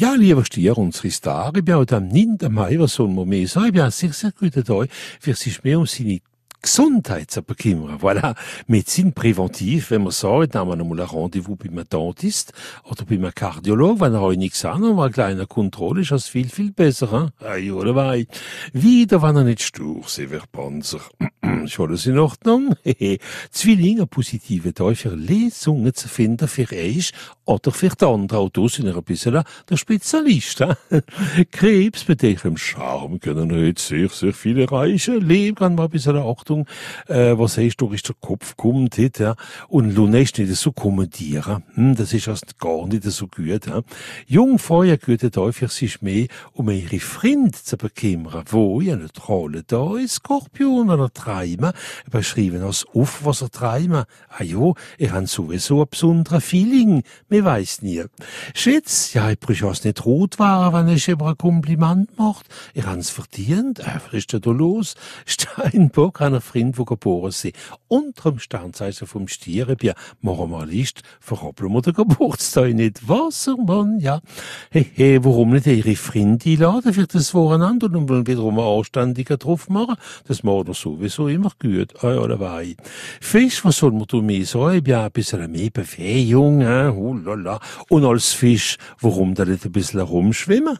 Ja, lieber Stier, unsere Star, ich bin auch am 9. Mai, was soll man mehr sagen? Ich bin auch sehr, sehr guter Tag, für sich mehr um seine Gesundheit zu bekümmern. Voilà. Medizin präventiv, wenn man sagt, haben wir mal ein Rendezvous bei einem Dentist oder bei einem Kardiolog, wenn er euch nichts an, aber eine kleine Kontrolle ist das viel, viel besser, hein? Ei, oder wei. Wieder, wenn er nicht stur, sie wird Panzer. Ist alles in Ordnung? Zwillinge positive Tag für Lesungen zu finden für euch oder für die anderen. Auch da sind wir ein bisschen der Spezialist. Krebs mit ihrem Charme können heute sehr, sehr viele erreichen. Leben kann mal ein bisschen Achtung, äh, was heißt, durch der Kopf kommt, ja. Und Lune ist nicht so kommentieren. Hm, das ist erst gar nicht so gut, ja. Jungfeuer gehört häufig sich mehr, um ihre Freunde zu bekümmern, wo ja eine Trolle da ist, Skorpion oder Treiben, beschrieben als auf, was er treiben. Ah jo, er hat sowieso ein besonderer Feeling, mir weiß nie. Schätz, ja, ich es nicht rot war, wenn ich über ein Kompliment macht. Er hat's verdient, äh, was ist denn da los? Steinbock, einer Freund, wo geboren sind. Unterm Sternzeichen vom Stier, ja, machen wir eine Liste, verhoppeln wir den Geburtstag nicht. Wassermann, ja. Hey, hey, warum nicht ihre Freunde einladen für das Wochenende und dann wiederum einen anständigen drauf machen? Das macht er sowieso immer gut, äh, oder wei. Fisch, was soll man da mehr sagen? Ich bin ja ein bisschen mehr Befähigung, äh, oh. Und als Fisch, warum da nicht ein bisschen rumschwimmen?